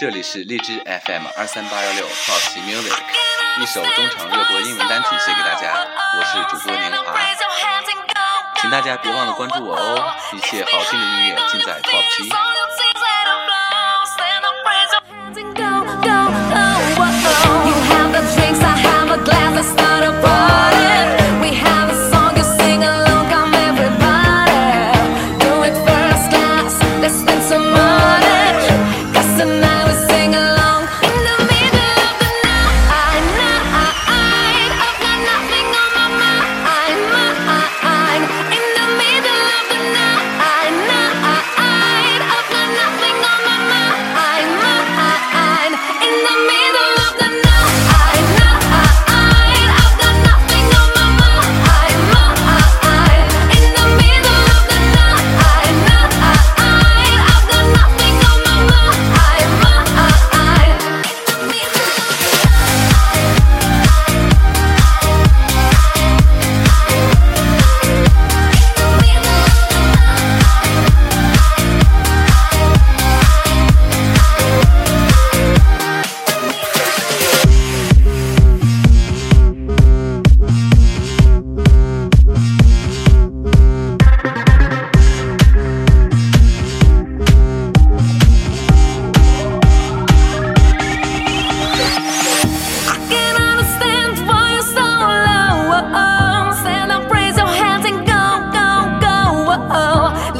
这里是荔枝 FM 二三八幺六好奇 Music，一首中场热播英文单曲献给大家。我是主播年华，请大家别忘了关注我哦。一切好听的音乐尽在 Pop 好奇。